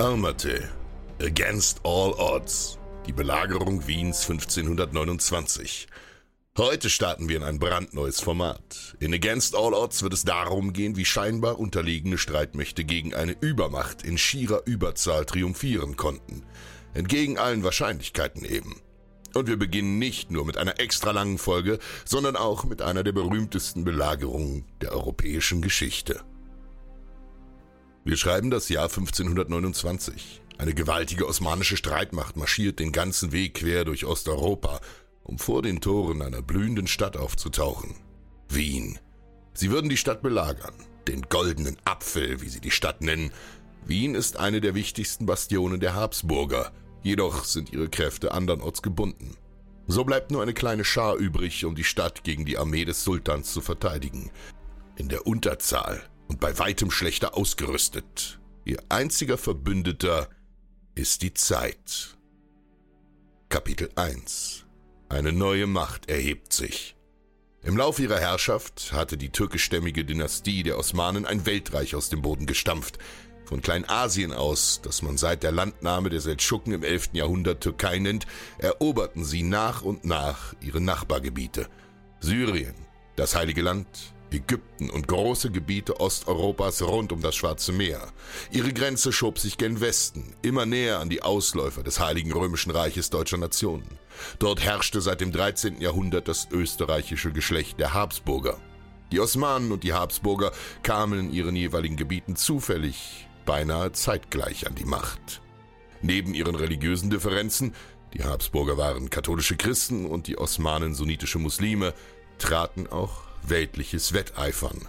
Almaty. Against all odds. Die Belagerung Wiens 1529. Heute starten wir in ein brandneues Format. In Against All Odds wird es darum gehen, wie scheinbar unterlegene Streitmächte gegen eine Übermacht in schierer Überzahl triumphieren konnten. Entgegen allen Wahrscheinlichkeiten eben. Und wir beginnen nicht nur mit einer extra langen Folge, sondern auch mit einer der berühmtesten Belagerungen der europäischen Geschichte. Wir schreiben das Jahr 1529. Eine gewaltige osmanische Streitmacht marschiert den ganzen Weg quer durch Osteuropa, um vor den Toren einer blühenden Stadt aufzutauchen. Wien. Sie würden die Stadt belagern, den goldenen Apfel, wie sie die Stadt nennen. Wien ist eine der wichtigsten Bastionen der Habsburger, jedoch sind ihre Kräfte andernorts gebunden. So bleibt nur eine kleine Schar übrig, um die Stadt gegen die Armee des Sultans zu verteidigen. In der Unterzahl und bei weitem schlechter ausgerüstet. Ihr einziger Verbündeter ist die Zeit. Kapitel 1 Eine neue Macht erhebt sich. Im Lauf ihrer Herrschaft hatte die türkischstämmige Dynastie der Osmanen ein Weltreich aus dem Boden gestampft. Von Kleinasien aus, das man seit der Landnahme der Seldschuken im 11. Jahrhundert Türkei nennt, eroberten sie nach und nach ihre Nachbargebiete. Syrien, das Heilige Land, Ägypten und große Gebiete Osteuropas rund um das Schwarze Meer. Ihre Grenze schob sich gen Westen, immer näher an die Ausläufer des Heiligen Römischen Reiches deutscher Nationen. Dort herrschte seit dem 13. Jahrhundert das österreichische Geschlecht der Habsburger. Die Osmanen und die Habsburger kamen in ihren jeweiligen Gebieten zufällig, beinahe zeitgleich an die Macht. Neben ihren religiösen Differenzen, die Habsburger waren katholische Christen und die Osmanen sunnitische Muslime, traten auch weltliches Wetteifern.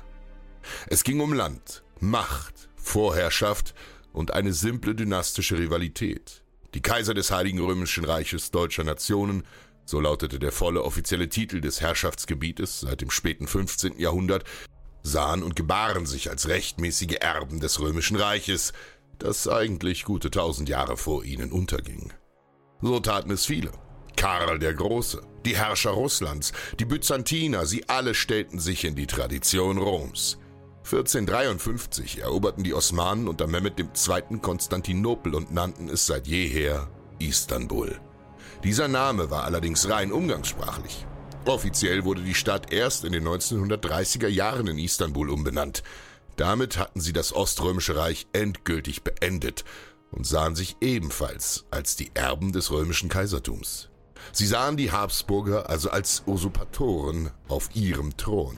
Es ging um Land, Macht, Vorherrschaft und eine simple dynastische Rivalität. Die Kaiser des Heiligen Römischen Reiches deutscher Nationen, so lautete der volle offizielle Titel des Herrschaftsgebietes seit dem späten 15. Jahrhundert, sahen und gebaren sich als rechtmäßige Erben des Römischen Reiches, das eigentlich gute tausend Jahre vor ihnen unterging. So taten es viele. Karl der Große, die Herrscher Russlands, die Byzantiner, sie alle stellten sich in die Tradition Roms. 1453 eroberten die Osmanen unter Mehmed II. Konstantinopel und nannten es seit jeher Istanbul. Dieser Name war allerdings rein umgangssprachlich. Offiziell wurde die Stadt erst in den 1930er Jahren in Istanbul umbenannt. Damit hatten sie das Oströmische Reich endgültig beendet und sahen sich ebenfalls als die Erben des römischen Kaisertums. Sie sahen die Habsburger also als Usurpatoren auf ihrem Thron.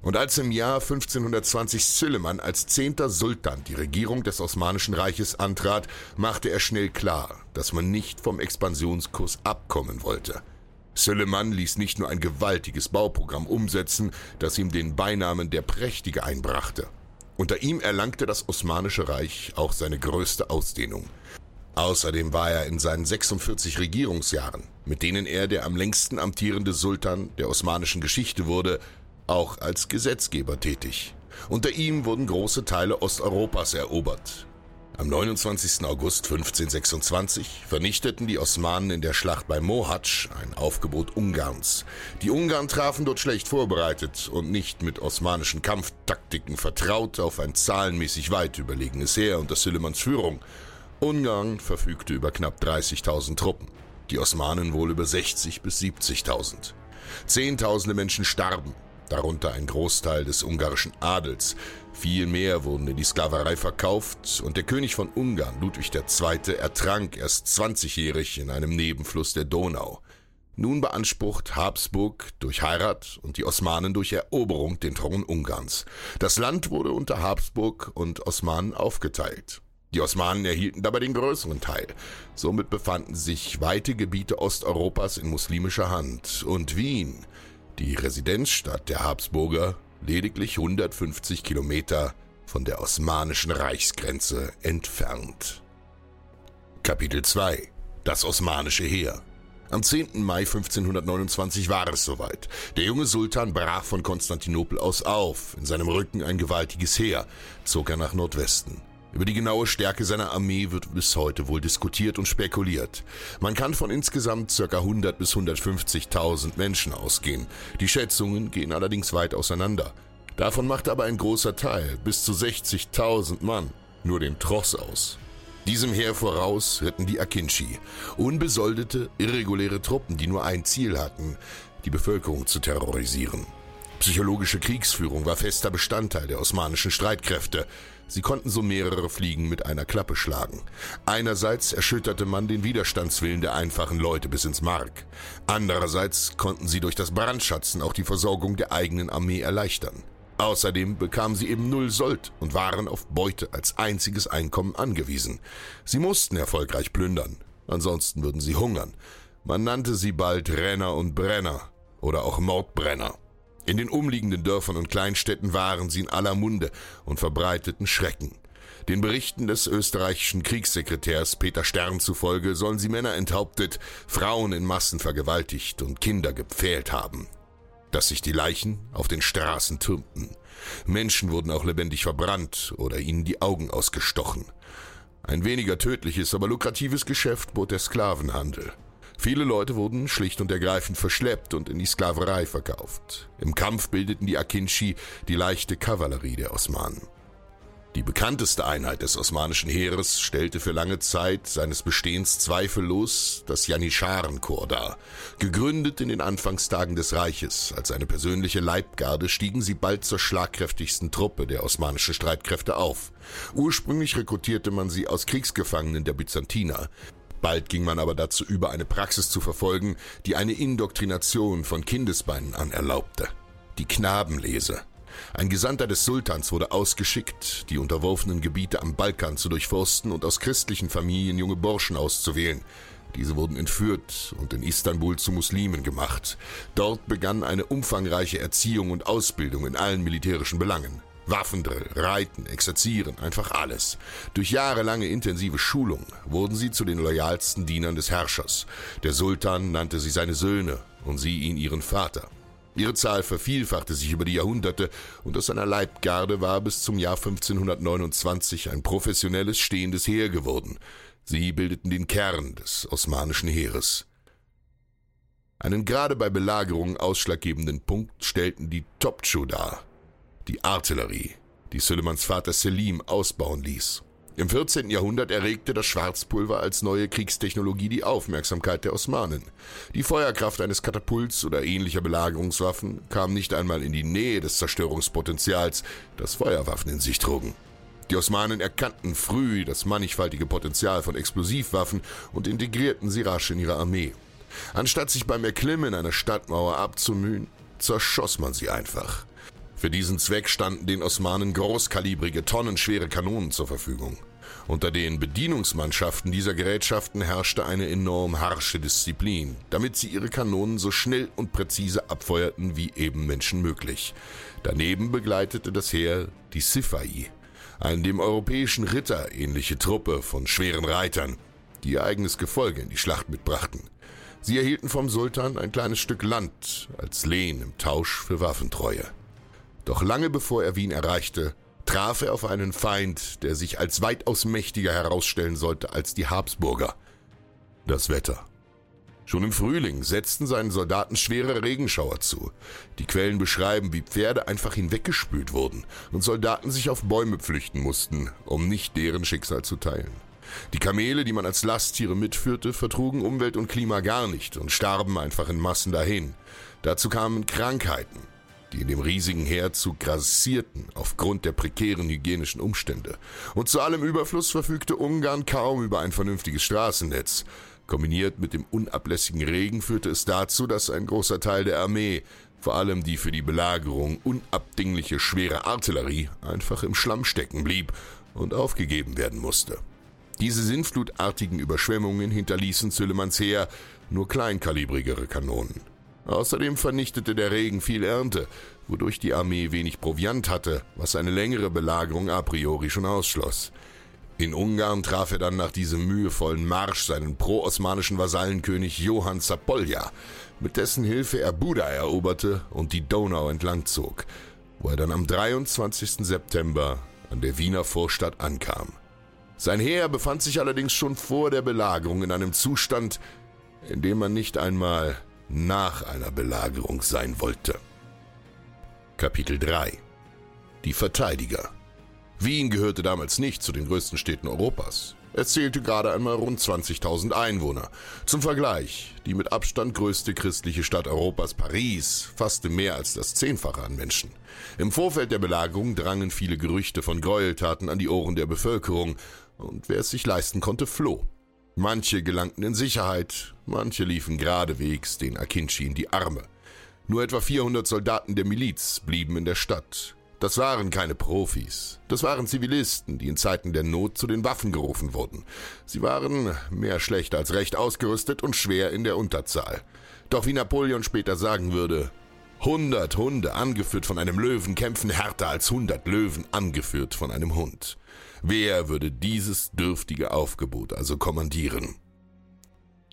Und als im Jahr 1520 Süleyman als zehnter Sultan die Regierung des Osmanischen Reiches antrat, machte er schnell klar, dass man nicht vom Expansionskurs abkommen wollte. Süleyman ließ nicht nur ein gewaltiges Bauprogramm umsetzen, das ihm den Beinamen der Prächtige einbrachte. Unter ihm erlangte das Osmanische Reich auch seine größte Ausdehnung. Außerdem war er in seinen 46 Regierungsjahren, mit denen er der am längsten amtierende Sultan der osmanischen Geschichte wurde, auch als Gesetzgeber tätig. Unter ihm wurden große Teile Osteuropas erobert. Am 29. August 1526 vernichteten die Osmanen in der Schlacht bei Mohacs ein Aufgebot Ungarns. Die Ungarn trafen dort schlecht vorbereitet und nicht mit osmanischen Kampftaktiken vertraut auf ein zahlenmäßig weit überlegenes Heer unter Süleyman's Führung. Ungarn verfügte über knapp 30.000 Truppen, die Osmanen wohl über 60 bis 70.000. Zehntausende Menschen starben, darunter ein Großteil des ungarischen Adels. Viel mehr wurden in die Sklaverei verkauft und der König von Ungarn, Ludwig II., ertrank erst 20-jährig in einem Nebenfluss der Donau. Nun beansprucht Habsburg durch Heirat und die Osmanen durch Eroberung den Thron Ungarns. Das Land wurde unter Habsburg und Osmanen aufgeteilt. Die Osmanen erhielten dabei den größeren Teil. Somit befanden sich weite Gebiete Osteuropas in muslimischer Hand und Wien die Residenzstadt der Habsburger lediglich 150 Kilometer von der osmanischen Reichsgrenze entfernt. Kapitel 2 Das osmanische Heer am 10. Mai 1529 war es soweit. Der junge Sultan brach von Konstantinopel aus auf, in seinem Rücken ein gewaltiges Heer, zog er nach Nordwesten. Über die genaue Stärke seiner Armee wird bis heute wohl diskutiert und spekuliert. Man kann von insgesamt ca. 100 bis 150.000 Menschen ausgehen. Die Schätzungen gehen allerdings weit auseinander. Davon macht aber ein großer Teil, bis zu 60.000 Mann, nur den Tross aus. Diesem Heer voraus ritten die Akinci, unbesoldete, irreguläre Truppen, die nur ein Ziel hatten, die Bevölkerung zu terrorisieren. Psychologische Kriegsführung war fester Bestandteil der osmanischen Streitkräfte. Sie konnten so mehrere Fliegen mit einer Klappe schlagen. Einerseits erschütterte man den Widerstandswillen der einfachen Leute bis ins Mark. Andererseits konnten sie durch das Brandschatzen auch die Versorgung der eigenen Armee erleichtern. Außerdem bekamen sie eben null Sold und waren auf Beute als einziges Einkommen angewiesen. Sie mussten erfolgreich plündern, ansonsten würden sie hungern. Man nannte sie bald Renner und Brenner oder auch Mordbrenner. In den umliegenden Dörfern und Kleinstädten waren sie in aller Munde und verbreiteten Schrecken. Den Berichten des österreichischen Kriegssekretärs Peter Stern zufolge sollen sie Männer enthauptet, Frauen in Massen vergewaltigt und Kinder gepfählt haben. Dass sich die Leichen auf den Straßen türmten. Menschen wurden auch lebendig verbrannt oder ihnen die Augen ausgestochen. Ein weniger tödliches, aber lukratives Geschäft bot der Sklavenhandel. Viele Leute wurden schlicht und ergreifend verschleppt und in die Sklaverei verkauft. Im Kampf bildeten die Akinci die leichte Kavallerie der Osmanen. Die bekannteste Einheit des osmanischen Heeres stellte für lange Zeit seines Bestehens zweifellos das Janischarenkorps dar. Gegründet in den Anfangstagen des Reiches als eine persönliche Leibgarde stiegen sie bald zur schlagkräftigsten Truppe der osmanischen Streitkräfte auf. Ursprünglich rekrutierte man sie aus Kriegsgefangenen der Byzantiner. Bald ging man aber dazu über, eine Praxis zu verfolgen, die eine Indoktrination von Kindesbeinen an erlaubte. Die Knabenlese. Ein Gesandter des Sultans wurde ausgeschickt, die unterworfenen Gebiete am Balkan zu durchforsten und aus christlichen Familien junge Burschen auszuwählen. Diese wurden entführt und in Istanbul zu Muslimen gemacht. Dort begann eine umfangreiche Erziehung und Ausbildung in allen militärischen Belangen. Waffendrill, Reiten, Exerzieren, einfach alles. Durch jahrelange intensive Schulung wurden sie zu den loyalsten Dienern des Herrschers. Der Sultan nannte sie seine Söhne und sie ihn ihren Vater. Ihre Zahl vervielfachte sich über die Jahrhunderte und aus seiner Leibgarde war bis zum Jahr 1529 ein professionelles stehendes Heer geworden. Sie bildeten den Kern des osmanischen Heeres. Einen gerade bei Belagerungen ausschlaggebenden Punkt stellten die Topçu dar, die Artillerie, die Suleimans Vater Selim ausbauen ließ. Im 14. Jahrhundert erregte das Schwarzpulver als neue Kriegstechnologie die Aufmerksamkeit der Osmanen. Die Feuerkraft eines Katapults oder ähnlicher Belagerungswaffen kam nicht einmal in die Nähe des Zerstörungspotenzials, das Feuerwaffen in sich trugen. Die Osmanen erkannten früh das mannigfaltige Potenzial von Explosivwaffen und integrierten sie rasch in ihre Armee. Anstatt sich beim Erklimmen einer Stadtmauer abzumühen, zerschoss man sie einfach. Für diesen Zweck standen den Osmanen großkalibrige, tonnenschwere Kanonen zur Verfügung. Unter den Bedienungsmannschaften dieser Gerätschaften herrschte eine enorm harsche Disziplin, damit sie ihre Kanonen so schnell und präzise abfeuerten wie eben menschenmöglich. Daneben begleitete das Heer die Sifai, eine dem europäischen Ritter ähnliche Truppe von schweren Reitern, die ihr eigenes Gefolge in die Schlacht mitbrachten. Sie erhielten vom Sultan ein kleines Stück Land als Lehen im Tausch für Waffentreue. Doch lange bevor er Wien erreichte, traf er auf einen Feind, der sich als weitaus mächtiger herausstellen sollte als die Habsburger. Das Wetter. Schon im Frühling setzten seinen Soldaten schwere Regenschauer zu. Die Quellen beschreiben, wie Pferde einfach hinweggespült wurden und Soldaten sich auf Bäume flüchten mussten, um nicht deren Schicksal zu teilen. Die Kamele, die man als Lasttiere mitführte, vertrugen Umwelt und Klima gar nicht und starben einfach in Massen dahin. Dazu kamen Krankheiten, die in dem riesigen Heerzug grassierten aufgrund der prekären hygienischen Umstände. Und zu allem Überfluss verfügte Ungarn kaum über ein vernünftiges Straßennetz. Kombiniert mit dem unablässigen Regen führte es dazu, dass ein großer Teil der Armee, vor allem die für die Belagerung unabdingliche schwere Artillerie, einfach im Schlamm stecken blieb und aufgegeben werden musste. Diese sinnflutartigen Überschwemmungen hinterließen Süleymanns Heer nur kleinkalibrigere Kanonen. Außerdem vernichtete der Regen viel Ernte, wodurch die Armee wenig Proviant hatte, was eine längere Belagerung a priori schon ausschloss. In Ungarn traf er dann nach diesem mühevollen Marsch seinen pro-osmanischen Vasallenkönig Johann Zapolja, mit dessen Hilfe er Buda eroberte und die Donau entlangzog, wo er dann am 23. September an der Wiener Vorstadt ankam. Sein Heer befand sich allerdings schon vor der Belagerung in einem Zustand, in dem man nicht einmal nach einer Belagerung sein wollte. Kapitel 3 Die Verteidiger Wien gehörte damals nicht zu den größten Städten Europas. Es zählte gerade einmal rund 20.000 Einwohner. Zum Vergleich, die mit Abstand größte christliche Stadt Europas, Paris, fasste mehr als das Zehnfache an Menschen. Im Vorfeld der Belagerung drangen viele Gerüchte von Gräueltaten an die Ohren der Bevölkerung, und wer es sich leisten konnte, floh. Manche gelangten in Sicherheit, manche liefen geradewegs den Akinci in die Arme. Nur etwa 400 Soldaten der Miliz blieben in der Stadt, das waren keine Profis. Das waren Zivilisten, die in Zeiten der Not zu den Waffen gerufen wurden. Sie waren mehr schlecht als recht ausgerüstet und schwer in der Unterzahl. Doch wie Napoleon später sagen würde, hundert Hunde angeführt von einem Löwen kämpfen härter als hundert Löwen angeführt von einem Hund. Wer würde dieses dürftige Aufgebot also kommandieren?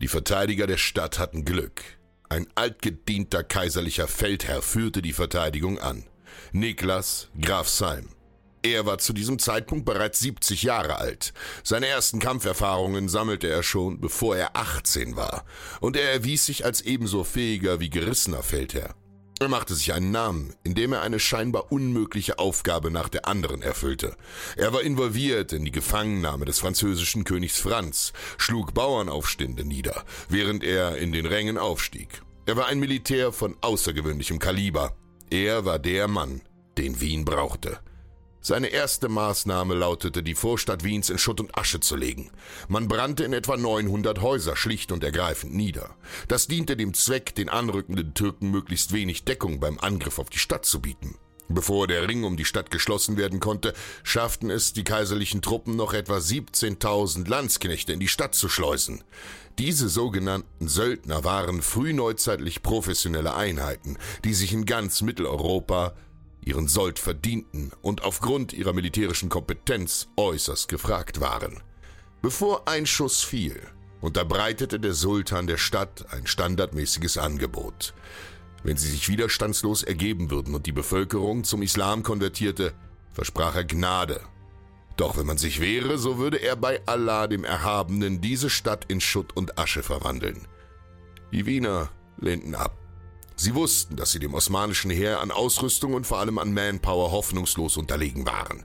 Die Verteidiger der Stadt hatten Glück. Ein altgedienter kaiserlicher Feldherr führte die Verteidigung an. Niklas Graf Salm. Er war zu diesem Zeitpunkt bereits 70 Jahre alt. Seine ersten Kampferfahrungen sammelte er schon, bevor er 18 war. Und er erwies sich als ebenso fähiger wie gerissener Feldherr. Er machte sich einen Namen, indem er eine scheinbar unmögliche Aufgabe nach der anderen erfüllte. Er war involviert in die Gefangennahme des französischen Königs Franz, schlug Bauernaufstände nieder, während er in den Rängen aufstieg. Er war ein Militär von außergewöhnlichem Kaliber, er war der Mann, den Wien brauchte. Seine erste Maßnahme lautete, die Vorstadt Wiens in Schutt und Asche zu legen. Man brannte in etwa 900 Häuser schlicht und ergreifend nieder. Das diente dem Zweck, den anrückenden Türken möglichst wenig Deckung beim Angriff auf die Stadt zu bieten. Bevor der Ring um die Stadt geschlossen werden konnte, schafften es die kaiserlichen Truppen noch etwa 17.000 Landsknechte in die Stadt zu schleusen. Diese sogenannten Söldner waren frühneuzeitlich professionelle Einheiten, die sich in ganz Mitteleuropa ihren Sold verdienten und aufgrund ihrer militärischen Kompetenz äußerst gefragt waren. Bevor ein Schuss fiel, unterbreitete der Sultan der Stadt ein standardmäßiges Angebot. Wenn sie sich widerstandslos ergeben würden und die Bevölkerung zum Islam konvertierte, versprach er Gnade doch wenn man sich wehre, so würde er bei Allah dem Erhabenen diese Stadt in Schutt und Asche verwandeln. Die Wiener lehnten ab. Sie wussten, dass sie dem osmanischen Heer an Ausrüstung und vor allem an Manpower hoffnungslos unterlegen waren.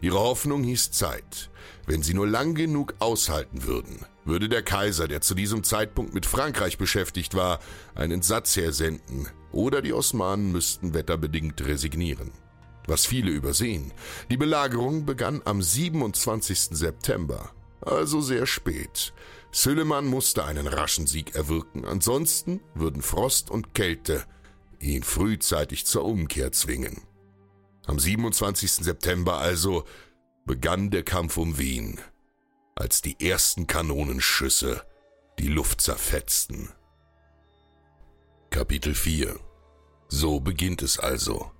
Ihre Hoffnung hieß Zeit. Wenn sie nur lang genug aushalten würden, würde der Kaiser, der zu diesem Zeitpunkt mit Frankreich beschäftigt war, einen Satz hersenden, oder die Osmanen müssten wetterbedingt resignieren was viele übersehen. Die Belagerung begann am 27. September, also sehr spät. Süleyman musste einen raschen Sieg erwirken, ansonsten würden Frost und Kälte ihn frühzeitig zur Umkehr zwingen. Am 27. September also begann der Kampf um Wien, als die ersten Kanonenschüsse die Luft zerfetzten. Kapitel 4 So beginnt es also.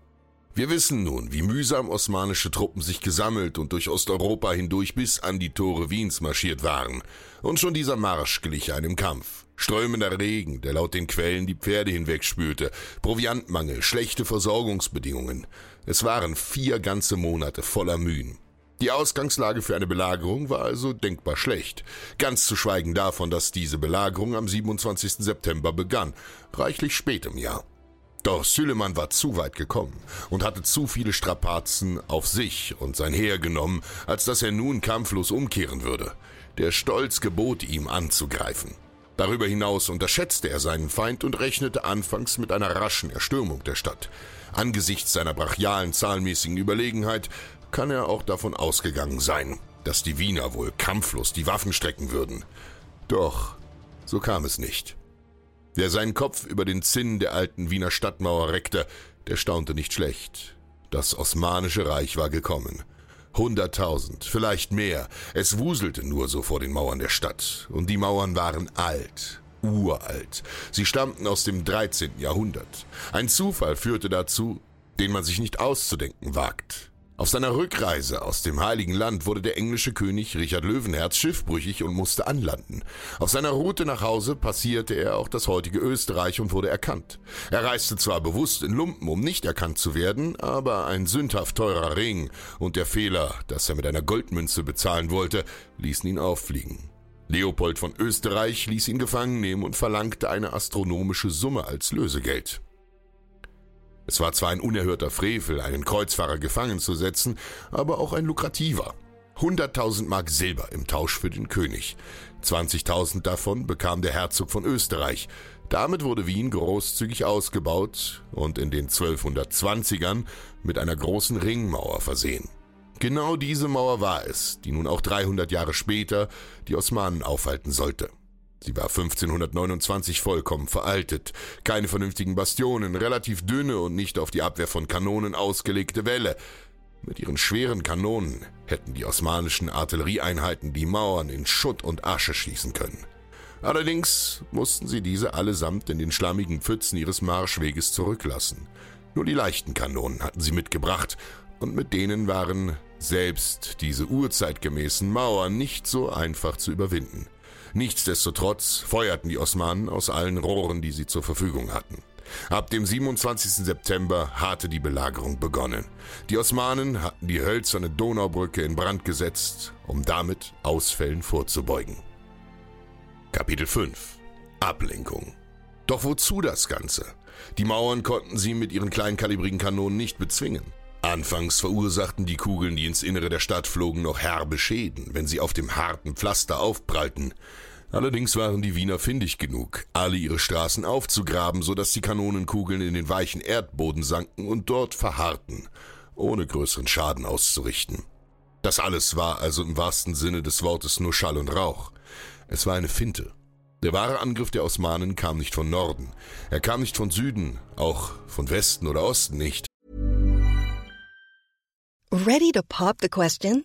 Wir wissen nun, wie mühsam osmanische Truppen sich gesammelt und durch Osteuropa hindurch bis an die Tore Wiens marschiert waren. Und schon dieser Marsch glich einem Kampf. Strömender Regen, der laut den Quellen die Pferde hinwegspülte, Proviantmangel, schlechte Versorgungsbedingungen. Es waren vier ganze Monate voller Mühen. Die Ausgangslage für eine Belagerung war also denkbar schlecht. Ganz zu schweigen davon, dass diese Belagerung am 27. September begann, reichlich spät im Jahr. Doch Süleyman war zu weit gekommen und hatte zu viele Strapazen auf sich und sein Heer genommen, als dass er nun kampflos umkehren würde. Der Stolz gebot ihm anzugreifen. Darüber hinaus unterschätzte er seinen Feind und rechnete anfangs mit einer raschen Erstürmung der Stadt. Angesichts seiner brachialen zahlenmäßigen Überlegenheit kann er auch davon ausgegangen sein, dass die Wiener wohl kampflos die Waffen strecken würden. Doch so kam es nicht. Wer seinen Kopf über den Zinn der alten Wiener Stadtmauer reckte, der staunte nicht schlecht. Das Osmanische Reich war gekommen. Hunderttausend, vielleicht mehr. Es wuselte nur so vor den Mauern der Stadt. Und die Mauern waren alt, uralt. Sie stammten aus dem 13. Jahrhundert. Ein Zufall führte dazu, den man sich nicht auszudenken wagt. Auf seiner Rückreise aus dem Heiligen Land wurde der englische König Richard Löwenherz schiffbrüchig und musste anlanden. Auf seiner Route nach Hause passierte er auch das heutige Österreich und wurde erkannt. Er reiste zwar bewusst in Lumpen, um nicht erkannt zu werden, aber ein sündhaft teurer Ring und der Fehler, dass er mit einer Goldmünze bezahlen wollte, ließen ihn auffliegen. Leopold von Österreich ließ ihn gefangen nehmen und verlangte eine astronomische Summe als Lösegeld. Es war zwar ein unerhörter Frevel, einen Kreuzfahrer gefangen zu setzen, aber auch ein lukrativer. 100.000 Mark Silber im Tausch für den König. 20.000 davon bekam der Herzog von Österreich. Damit wurde Wien großzügig ausgebaut und in den 1220ern mit einer großen Ringmauer versehen. Genau diese Mauer war es, die nun auch 300 Jahre später die Osmanen aufhalten sollte. Sie war 1529 vollkommen veraltet, keine vernünftigen Bastionen, relativ dünne und nicht auf die Abwehr von Kanonen ausgelegte Wälle. Mit ihren schweren Kanonen hätten die osmanischen Artillerieeinheiten die Mauern in Schutt und Asche schießen können. Allerdings mussten sie diese allesamt in den schlammigen Pfützen ihres Marschweges zurücklassen. Nur die leichten Kanonen hatten sie mitgebracht, und mit denen waren selbst diese urzeitgemäßen Mauern nicht so einfach zu überwinden. Nichtsdestotrotz feuerten die Osmanen aus allen Rohren, die sie zur Verfügung hatten. Ab dem 27. September hatte die Belagerung begonnen. Die Osmanen hatten die hölzerne Donaubrücke in Brand gesetzt, um damit Ausfällen vorzubeugen. Kapitel 5 Ablenkung Doch wozu das Ganze? Die Mauern konnten sie mit ihren kleinkalibrigen Kanonen nicht bezwingen. Anfangs verursachten die Kugeln, die ins Innere der Stadt flogen, noch herbe Schäden, wenn sie auf dem harten Pflaster aufprallten. Allerdings waren die Wiener findig genug, alle ihre Straßen aufzugraben, so dass die Kanonenkugeln in den weichen Erdboden sanken und dort verharrten, ohne größeren Schaden auszurichten. Das alles war also im wahrsten Sinne des Wortes nur Schall und Rauch. Es war eine Finte. Der wahre Angriff der Osmanen kam nicht von Norden, er kam nicht von Süden, auch von Westen oder Osten nicht. Ready to pop the question?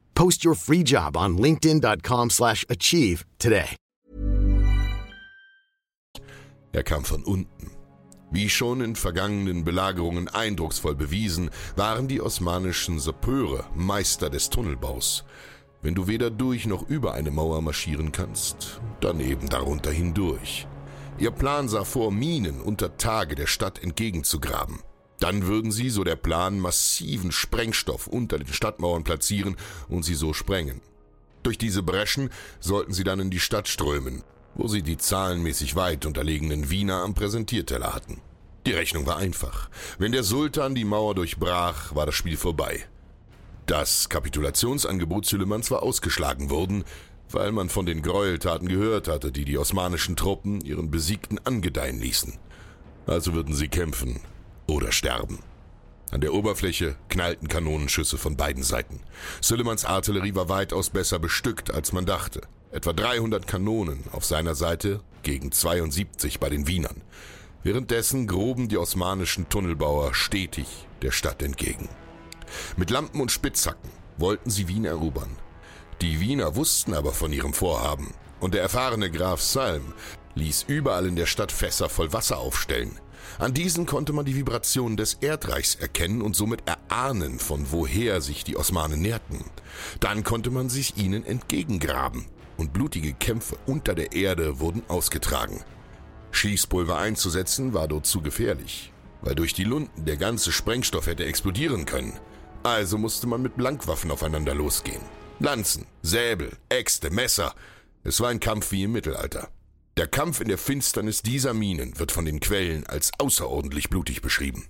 Post your free job on linkedin.com/achieve today. Er kam von unten. Wie schon in vergangenen Belagerungen eindrucksvoll bewiesen, waren die osmanischen Sappeure Meister des Tunnelbaus. Wenn du weder durch noch über eine Mauer marschieren kannst, dann eben darunter hindurch. Ihr Plan sah vor, Minen unter Tage der Stadt entgegenzugraben. Dann würden sie, so der Plan, massiven Sprengstoff unter den Stadtmauern platzieren und sie so sprengen. Durch diese Breschen sollten sie dann in die Stadt strömen, wo sie die zahlenmäßig weit unterlegenen Wiener am Präsentierteller hatten. Die Rechnung war einfach. Wenn der Sultan die Mauer durchbrach, war das Spiel vorbei. Das Kapitulationsangebot Süleymans war ausgeschlagen worden, weil man von den Gräueltaten gehört hatte, die die osmanischen Truppen ihren Besiegten angedeihen ließen. Also würden sie kämpfen oder sterben. An der Oberfläche knallten Kanonenschüsse von beiden Seiten. Süleymans Artillerie war weitaus besser bestückt, als man dachte. Etwa 300 Kanonen auf seiner Seite gegen 72 bei den Wienern. Währenddessen gruben die osmanischen Tunnelbauer stetig der Stadt entgegen. Mit Lampen und Spitzhacken wollten sie Wien erobern. Die Wiener wussten aber von ihrem Vorhaben, und der erfahrene Graf Salm ließ überall in der Stadt Fässer voll Wasser aufstellen. An diesen konnte man die Vibrationen des Erdreichs erkennen und somit erahnen, von woher sich die Osmanen näherten. Dann konnte man sich ihnen entgegengraben, und blutige Kämpfe unter der Erde wurden ausgetragen. Schießpulver einzusetzen war dort zu gefährlich, weil durch die Lunden der ganze Sprengstoff hätte explodieren können. Also musste man mit Blankwaffen aufeinander losgehen. Lanzen, Säbel, Äxte, Messer. Es war ein Kampf wie im Mittelalter. Der Kampf in der Finsternis dieser Minen wird von den Quellen als außerordentlich blutig beschrieben.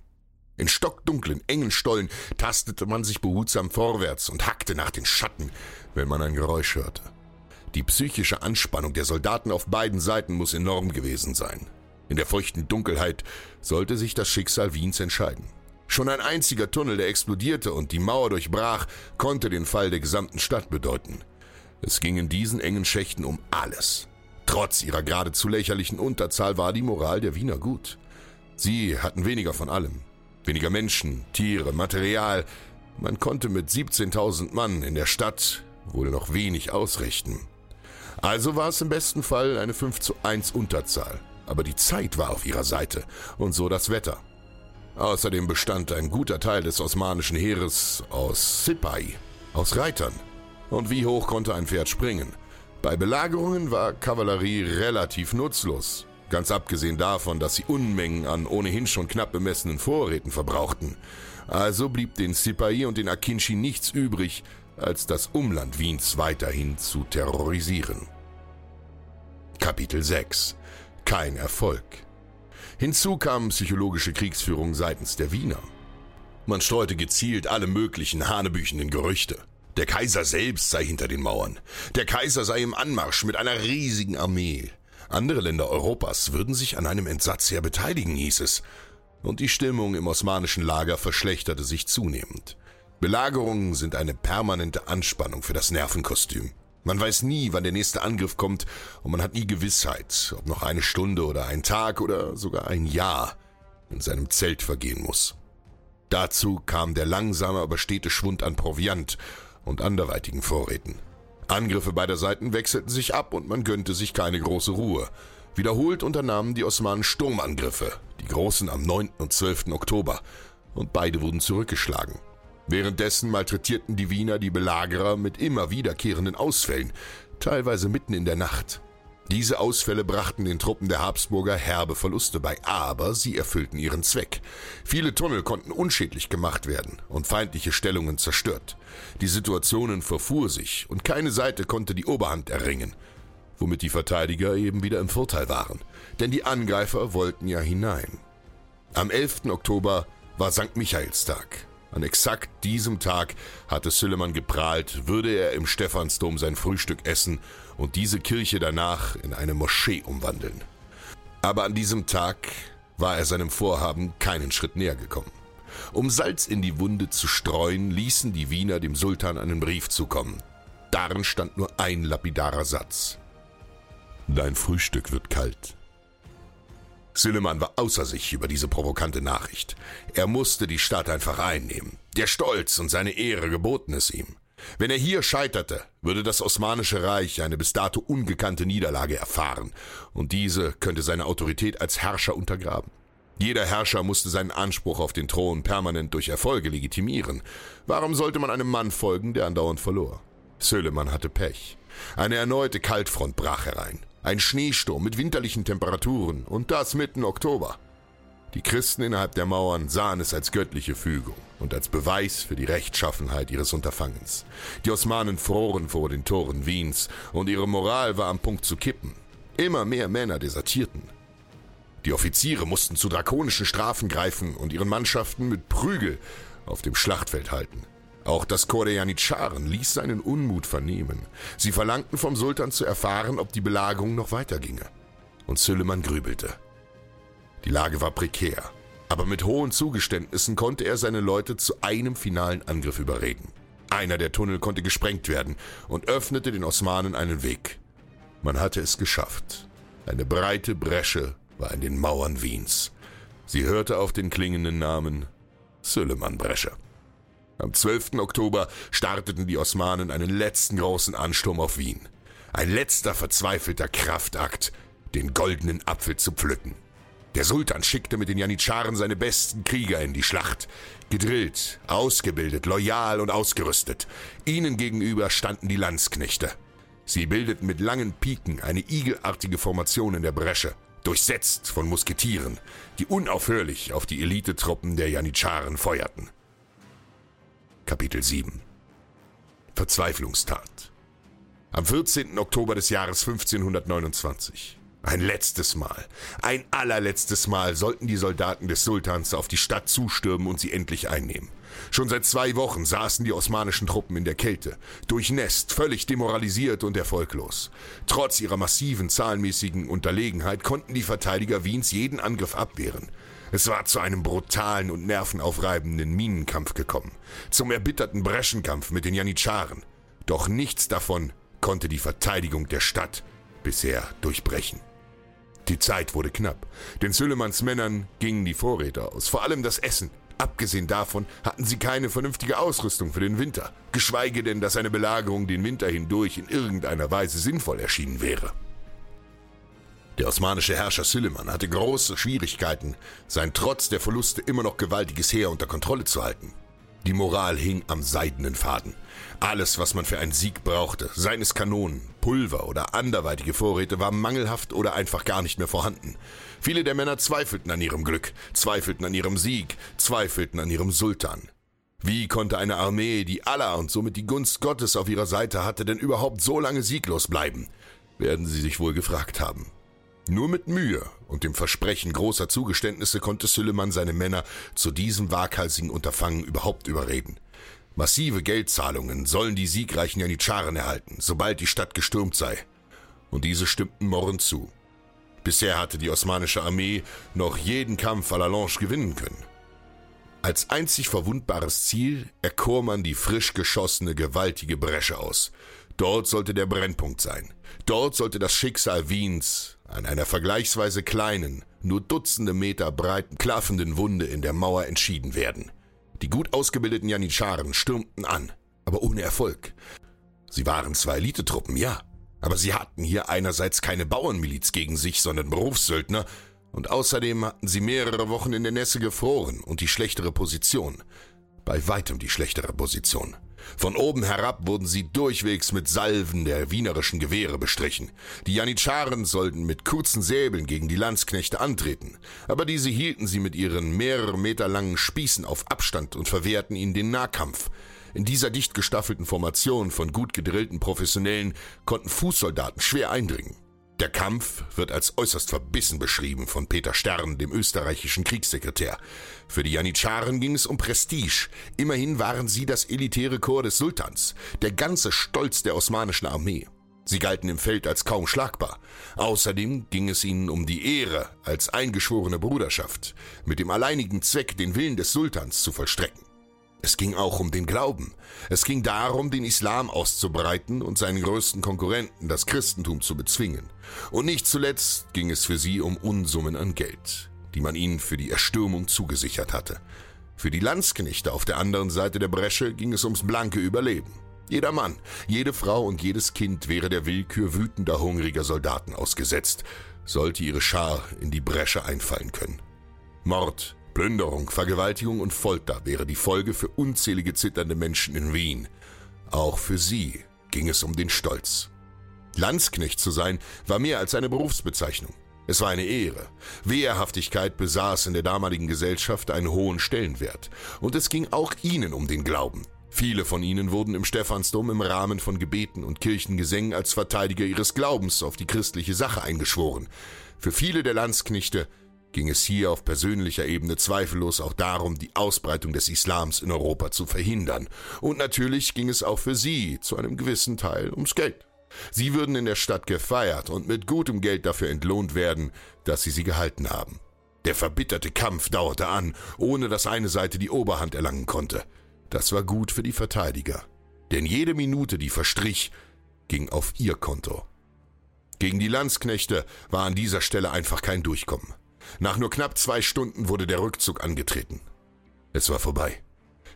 In stockdunklen, engen Stollen tastete man sich behutsam vorwärts und hackte nach den Schatten, wenn man ein Geräusch hörte. Die psychische Anspannung der Soldaten auf beiden Seiten muss enorm gewesen sein. In der feuchten Dunkelheit sollte sich das Schicksal Wiens entscheiden. Schon ein einziger Tunnel, der explodierte und die Mauer durchbrach, konnte den Fall der gesamten Stadt bedeuten. Es ging in diesen engen Schächten um alles. Trotz ihrer geradezu lächerlichen Unterzahl war die Moral der Wiener gut. Sie hatten weniger von allem. Weniger Menschen, Tiere, Material. Man konnte mit 17.000 Mann in der Stadt wohl noch wenig ausrichten. Also war es im besten Fall eine 5 zu 1 Unterzahl. Aber die Zeit war auf ihrer Seite und so das Wetter. Außerdem bestand ein guter Teil des osmanischen Heeres aus Sipai, aus Reitern. Und wie hoch konnte ein Pferd springen? Bei Belagerungen war Kavallerie relativ nutzlos, ganz abgesehen davon, dass sie Unmengen an ohnehin schon knapp bemessenen Vorräten verbrauchten. Also blieb den Sipai und den Akinchi nichts übrig, als das Umland Wiens weiterhin zu terrorisieren. Kapitel 6 Kein Erfolg Hinzu kam psychologische Kriegsführung seitens der Wiener. Man streute gezielt alle möglichen hanebüchenden Gerüchte. Der Kaiser selbst sei hinter den Mauern. Der Kaiser sei im Anmarsch mit einer riesigen Armee. Andere Länder Europas würden sich an einem Entsatzheer beteiligen, hieß es. Und die Stimmung im osmanischen Lager verschlechterte sich zunehmend. Belagerungen sind eine permanente Anspannung für das Nervenkostüm. Man weiß nie, wann der nächste Angriff kommt und man hat nie Gewissheit, ob noch eine Stunde oder ein Tag oder sogar ein Jahr in seinem Zelt vergehen muss. Dazu kam der langsame, aber stete Schwund an Proviant und anderweitigen Vorräten. Angriffe beider Seiten wechselten sich ab und man gönnte sich keine große Ruhe. Wiederholt unternahmen die Osmanen Sturmangriffe, die großen am 9. und 12. Oktober, und beide wurden zurückgeschlagen. Währenddessen malträtierten die Wiener die Belagerer mit immer wiederkehrenden Ausfällen, teilweise mitten in der Nacht. Diese Ausfälle brachten den Truppen der Habsburger herbe Verluste bei, aber sie erfüllten ihren Zweck. Viele Tunnel konnten unschädlich gemacht werden und feindliche Stellungen zerstört. Die Situationen verfuhr sich und keine Seite konnte die Oberhand erringen, womit die Verteidiger eben wieder im Vorteil waren, denn die Angreifer wollten ja hinein. Am 11. Oktober war St. Michaelstag, an exakt diesem Tag hatte Süleyman geprahlt, würde er im Stephansdom sein Frühstück essen und diese Kirche danach in eine Moschee umwandeln. Aber an diesem Tag war er seinem Vorhaben keinen Schritt näher gekommen. Um Salz in die Wunde zu streuen, ließen die Wiener dem Sultan einen Brief zukommen. Darin stand nur ein lapidarer Satz. Dein Frühstück wird kalt. Süleyman war außer sich über diese provokante Nachricht. Er musste die Stadt einfach einnehmen. Der Stolz und seine Ehre geboten es ihm. Wenn er hier scheiterte, würde das Osmanische Reich eine bis dato ungekannte Niederlage erfahren, und diese könnte seine Autorität als Herrscher untergraben. Jeder Herrscher musste seinen Anspruch auf den Thron permanent durch Erfolge legitimieren. Warum sollte man einem Mann folgen, der andauernd verlor? Süleyman hatte Pech. Eine erneute Kaltfront brach herein. Ein Schneesturm mit winterlichen Temperaturen und das mitten Oktober. Die Christen innerhalb der Mauern sahen es als göttliche Fügung und als Beweis für die Rechtschaffenheit ihres Unterfangens. Die Osmanen froren vor den Toren Wiens und ihre Moral war am Punkt zu kippen. Immer mehr Männer desertierten. Die Offiziere mussten zu drakonischen Strafen greifen und ihren Mannschaften mit Prügel auf dem Schlachtfeld halten. Auch das Korps der Janitscharen ließ seinen Unmut vernehmen. Sie verlangten vom Sultan zu erfahren, ob die Belagerung noch weiterginge. Und Süleyman grübelte. Die Lage war prekär, aber mit hohen Zugeständnissen konnte er seine Leute zu einem finalen Angriff überreden. Einer der Tunnel konnte gesprengt werden und öffnete den Osmanen einen Weg. Man hatte es geschafft. Eine breite Bresche war in den Mauern Wiens. Sie hörte auf den klingenden Namen Süleyman-Bresche. Am 12. Oktober starteten die Osmanen einen letzten großen Ansturm auf Wien. Ein letzter verzweifelter Kraftakt, den goldenen Apfel zu pflücken. Der Sultan schickte mit den Janitscharen seine besten Krieger in die Schlacht. Gedrillt, ausgebildet, loyal und ausgerüstet. Ihnen gegenüber standen die Landsknechte. Sie bildeten mit langen Piken eine igelartige Formation in der Bresche, durchsetzt von Musketieren, die unaufhörlich auf die Elitetruppen der Janitscharen feuerten. Kapitel 7 Verzweiflungstat Am 14. Oktober des Jahres 1529 ein letztes Mal, ein allerletztes Mal sollten die Soldaten des Sultans auf die Stadt zustürmen und sie endlich einnehmen. Schon seit zwei Wochen saßen die osmanischen Truppen in der Kälte, durchnässt, völlig demoralisiert und erfolglos. Trotz ihrer massiven zahlenmäßigen Unterlegenheit konnten die Verteidiger Wiens jeden Angriff abwehren. Es war zu einem brutalen und nervenaufreibenden Minenkampf gekommen, zum erbitterten Breschenkampf mit den Janitscharen. Doch nichts davon konnte die Verteidigung der Stadt bisher durchbrechen. Die Zeit wurde knapp, denn Süllemans Männern gingen die Vorräte aus, vor allem das Essen. Abgesehen davon hatten sie keine vernünftige Ausrüstung für den Winter, geschweige denn, dass eine Belagerung den Winter hindurch in irgendeiner Weise sinnvoll erschienen wäre. Der osmanische Herrscher Süleyman hatte große Schwierigkeiten, sein trotz der Verluste immer noch gewaltiges Heer unter Kontrolle zu halten. Die Moral hing am seidenen Faden. Alles, was man für einen Sieg brauchte, seien es Kanonen, Pulver oder anderweitige Vorräte, war mangelhaft oder einfach gar nicht mehr vorhanden. Viele der Männer zweifelten an ihrem Glück, zweifelten an ihrem Sieg, zweifelten an ihrem Sultan. Wie konnte eine Armee, die Allah und somit die Gunst Gottes auf ihrer Seite hatte, denn überhaupt so lange sieglos bleiben? Werden sie sich wohl gefragt haben. Nur mit Mühe und dem Versprechen großer Zugeständnisse konnte Süleyman seine Männer zu diesem waghalsigen Unterfangen überhaupt überreden. Massive Geldzahlungen sollen die siegreichen Janitscharen erhalten, sobald die Stadt gestürmt sei. Und diese stimmten murrend zu. Bisher hatte die osmanische Armee noch jeden Kampf à la Lange gewinnen können. Als einzig verwundbares Ziel erkor man die frisch geschossene gewaltige Bresche aus. Dort sollte der Brennpunkt sein. Dort sollte das Schicksal Wiens an einer vergleichsweise kleinen, nur Dutzende Meter breiten, klaffenden Wunde in der Mauer entschieden werden. Die gut ausgebildeten Janitscharen stürmten an, aber ohne Erfolg. Sie waren zwar Elitetruppen, ja, aber sie hatten hier einerseits keine Bauernmiliz gegen sich, sondern Berufssöldner, und außerdem hatten sie mehrere Wochen in der Nässe gefroren und die schlechtere Position. Bei weitem die schlechtere Position. Von oben herab wurden sie durchwegs mit Salven der wienerischen Gewehre bestrichen. Die Janitscharen sollten mit kurzen Säbeln gegen die Landsknechte antreten, aber diese hielten sie mit ihren mehrere Meter langen Spießen auf Abstand und verwehrten ihnen den Nahkampf. In dieser dicht gestaffelten Formation von gut gedrillten Professionellen konnten Fußsoldaten schwer eindringen. Der Kampf wird als äußerst verbissen beschrieben von Peter Stern, dem österreichischen Kriegssekretär. Für die Janitscharen ging es um Prestige. Immerhin waren sie das elitäre Korps des Sultans, der ganze Stolz der osmanischen Armee. Sie galten im Feld als kaum schlagbar. Außerdem ging es ihnen um die Ehre als eingeschworene Bruderschaft, mit dem alleinigen Zweck, den Willen des Sultans zu vollstrecken. Es ging auch um den Glauben. Es ging darum, den Islam auszubreiten und seinen größten Konkurrenten, das Christentum, zu bezwingen. Und nicht zuletzt ging es für sie um Unsummen an Geld, die man ihnen für die Erstürmung zugesichert hatte. Für die Landsknechte auf der anderen Seite der Bresche ging es ums blanke Überleben. Jeder Mann, jede Frau und jedes Kind wäre der Willkür wütender, hungriger Soldaten ausgesetzt, sollte ihre Schar in die Bresche einfallen können. Mord, Plünderung, Vergewaltigung und Folter wäre die Folge für unzählige zitternde Menschen in Wien. Auch für sie ging es um den Stolz. Landsknecht zu sein war mehr als eine Berufsbezeichnung. Es war eine Ehre. Wehrhaftigkeit besaß in der damaligen Gesellschaft einen hohen Stellenwert. Und es ging auch ihnen um den Glauben. Viele von ihnen wurden im Stephansdom im Rahmen von Gebeten und Kirchengesängen als Verteidiger ihres Glaubens auf die christliche Sache eingeschworen. Für viele der Landsknechte ging es hier auf persönlicher Ebene zweifellos auch darum, die Ausbreitung des Islams in Europa zu verhindern. Und natürlich ging es auch für sie zu einem gewissen Teil ums Geld. Sie würden in der Stadt gefeiert und mit gutem Geld dafür entlohnt werden, dass sie sie gehalten haben. Der verbitterte Kampf dauerte an, ohne dass eine Seite die Oberhand erlangen konnte. Das war gut für die Verteidiger, denn jede Minute, die verstrich, ging auf ihr Konto. Gegen die Landsknechte war an dieser Stelle einfach kein Durchkommen. Nach nur knapp zwei Stunden wurde der Rückzug angetreten. Es war vorbei.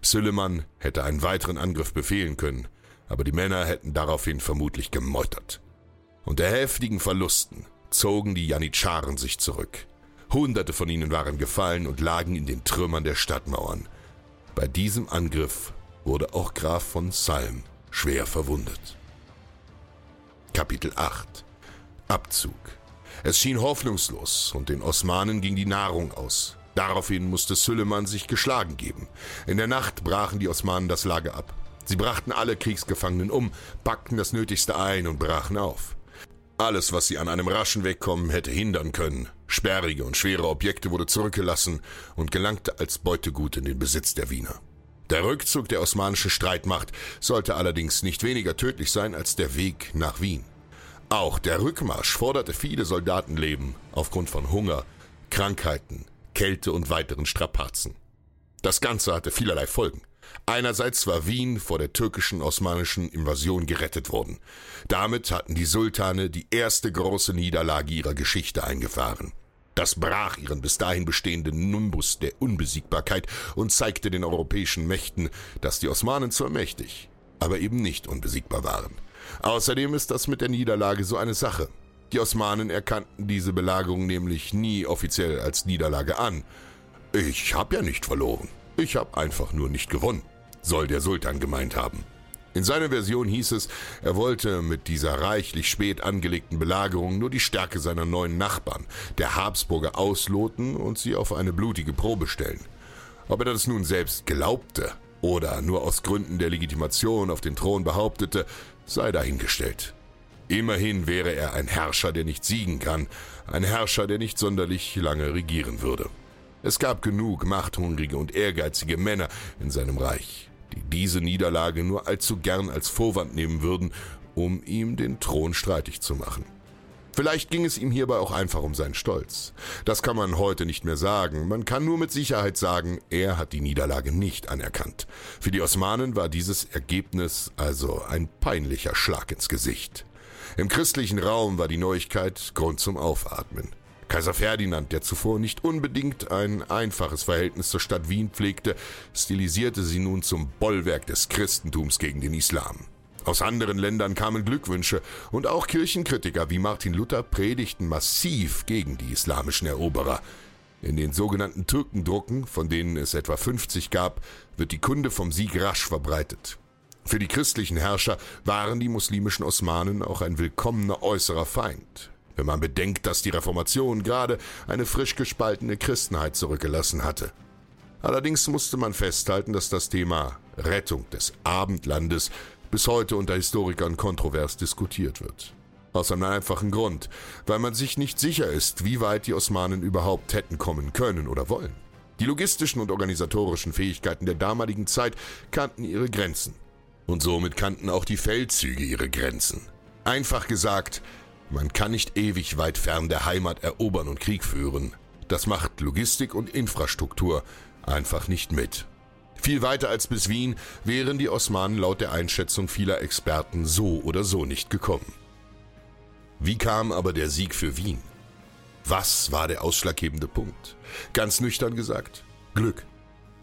Süleyman hätte einen weiteren Angriff befehlen können, aber die Männer hätten daraufhin vermutlich gemeutert. Unter heftigen Verlusten zogen die Janitscharen sich zurück. Hunderte von ihnen waren gefallen und lagen in den Trümmern der Stadtmauern. Bei diesem Angriff wurde auch Graf von Salm schwer verwundet. Kapitel 8 Abzug Es schien hoffnungslos und den Osmanen ging die Nahrung aus. Daraufhin musste Süleyman sich geschlagen geben. In der Nacht brachen die Osmanen das Lager ab. Sie brachten alle Kriegsgefangenen um, packten das Nötigste ein und brachen auf. Alles, was sie an einem raschen Wegkommen hätte hindern können, sperrige und schwere Objekte wurde zurückgelassen und gelangte als Beutegut in den Besitz der Wiener. Der Rückzug der osmanischen Streitmacht sollte allerdings nicht weniger tödlich sein als der Weg nach Wien. Auch der Rückmarsch forderte viele Soldatenleben aufgrund von Hunger, Krankheiten, Kälte und weiteren Strapazen. Das Ganze hatte vielerlei Folgen. Einerseits war Wien vor der türkischen osmanischen Invasion gerettet worden. Damit hatten die Sultane die erste große Niederlage ihrer Geschichte eingefahren. Das brach ihren bis dahin bestehenden Numbus der Unbesiegbarkeit und zeigte den europäischen Mächten, dass die Osmanen zwar mächtig, aber eben nicht unbesiegbar waren. Außerdem ist das mit der Niederlage so eine Sache. Die Osmanen erkannten diese Belagerung nämlich nie offiziell als Niederlage an. Ich hab ja nicht verloren. Ich hab einfach nur nicht gewonnen soll der Sultan gemeint haben. In seiner Version hieß es, er wollte mit dieser reichlich spät angelegten Belagerung nur die Stärke seiner neuen Nachbarn, der Habsburger, ausloten und sie auf eine blutige Probe stellen. Ob er das nun selbst glaubte oder nur aus Gründen der Legitimation auf den Thron behauptete, sei dahingestellt. Immerhin wäre er ein Herrscher, der nicht siegen kann, ein Herrscher, der nicht sonderlich lange regieren würde. Es gab genug machthungrige und ehrgeizige Männer in seinem Reich die diese Niederlage nur allzu gern als Vorwand nehmen würden, um ihm den Thron streitig zu machen. Vielleicht ging es ihm hierbei auch einfach um seinen Stolz. Das kann man heute nicht mehr sagen. Man kann nur mit Sicherheit sagen, er hat die Niederlage nicht anerkannt. Für die Osmanen war dieses Ergebnis also ein peinlicher Schlag ins Gesicht. Im christlichen Raum war die Neuigkeit Grund zum Aufatmen. Kaiser Ferdinand, der zuvor nicht unbedingt ein einfaches Verhältnis zur Stadt Wien pflegte, stilisierte sie nun zum Bollwerk des Christentums gegen den Islam. Aus anderen Ländern kamen Glückwünsche und auch Kirchenkritiker wie Martin Luther predigten massiv gegen die islamischen Eroberer. In den sogenannten Türkendrucken, von denen es etwa 50 gab, wird die Kunde vom Sieg rasch verbreitet. Für die christlichen Herrscher waren die muslimischen Osmanen auch ein willkommener äußerer Feind wenn man bedenkt, dass die Reformation gerade eine frisch gespaltene Christenheit zurückgelassen hatte. Allerdings musste man festhalten, dass das Thema Rettung des Abendlandes bis heute unter Historikern kontrovers diskutiert wird. Aus einem einfachen Grund, weil man sich nicht sicher ist, wie weit die Osmanen überhaupt hätten kommen können oder wollen. Die logistischen und organisatorischen Fähigkeiten der damaligen Zeit kannten ihre Grenzen. Und somit kannten auch die Feldzüge ihre Grenzen. Einfach gesagt, man kann nicht ewig weit fern der Heimat erobern und Krieg führen. Das macht Logistik und Infrastruktur einfach nicht mit. Viel weiter als bis Wien wären die Osmanen laut der Einschätzung vieler Experten so oder so nicht gekommen. Wie kam aber der Sieg für Wien? Was war der ausschlaggebende Punkt? Ganz nüchtern gesagt, Glück.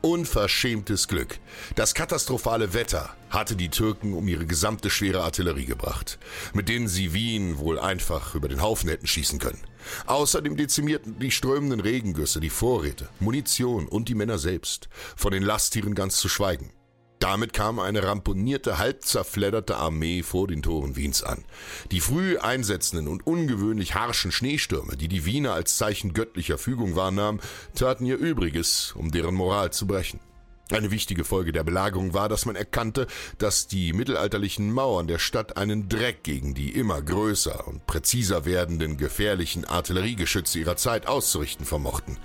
Unverschämtes Glück. Das katastrophale Wetter hatte die Türken um ihre gesamte schwere Artillerie gebracht, mit denen sie Wien wohl einfach über den Haufen hätten schießen können. Außerdem dezimierten die strömenden Regengüsse die Vorräte, Munition und die Männer selbst, von den Lasttieren ganz zu schweigen. Damit kam eine ramponierte, halb zerfledderte Armee vor den Toren Wiens an. Die früh einsetzenden und ungewöhnlich harschen Schneestürme, die die Wiener als Zeichen göttlicher Fügung wahrnahmen, taten ihr Übriges, um deren Moral zu brechen. Eine wichtige Folge der Belagerung war, dass man erkannte, dass die mittelalterlichen Mauern der Stadt einen Dreck gegen die immer größer und präziser werdenden gefährlichen Artilleriegeschütze ihrer Zeit auszurichten vermochten.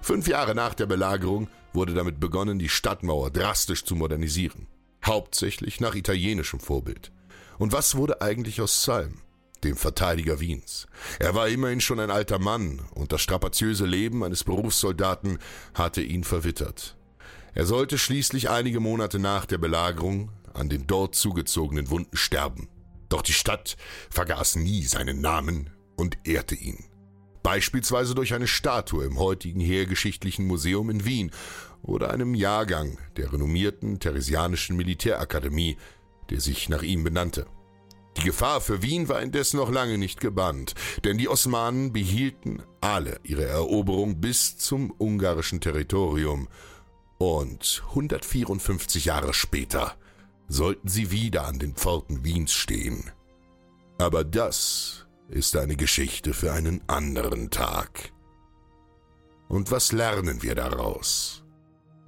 Fünf Jahre nach der Belagerung wurde damit begonnen, die Stadtmauer drastisch zu modernisieren. Hauptsächlich nach italienischem Vorbild. Und was wurde eigentlich aus Salm, dem Verteidiger Wiens? Er war immerhin schon ein alter Mann und das strapaziöse Leben eines Berufssoldaten hatte ihn verwittert. Er sollte schließlich einige Monate nach der Belagerung an den dort zugezogenen Wunden sterben. Doch die Stadt vergaß nie seinen Namen und ehrte ihn. Beispielsweise durch eine Statue im heutigen Heergeschichtlichen Museum in Wien oder einem Jahrgang der renommierten Theresianischen Militärakademie, der sich nach ihm benannte. Die Gefahr für Wien war indes noch lange nicht gebannt, denn die Osmanen behielten alle ihre Eroberung bis zum ungarischen Territorium und 154 Jahre später sollten sie wieder an den Pforten Wiens stehen. Aber das ist eine Geschichte für einen anderen Tag. Und was lernen wir daraus?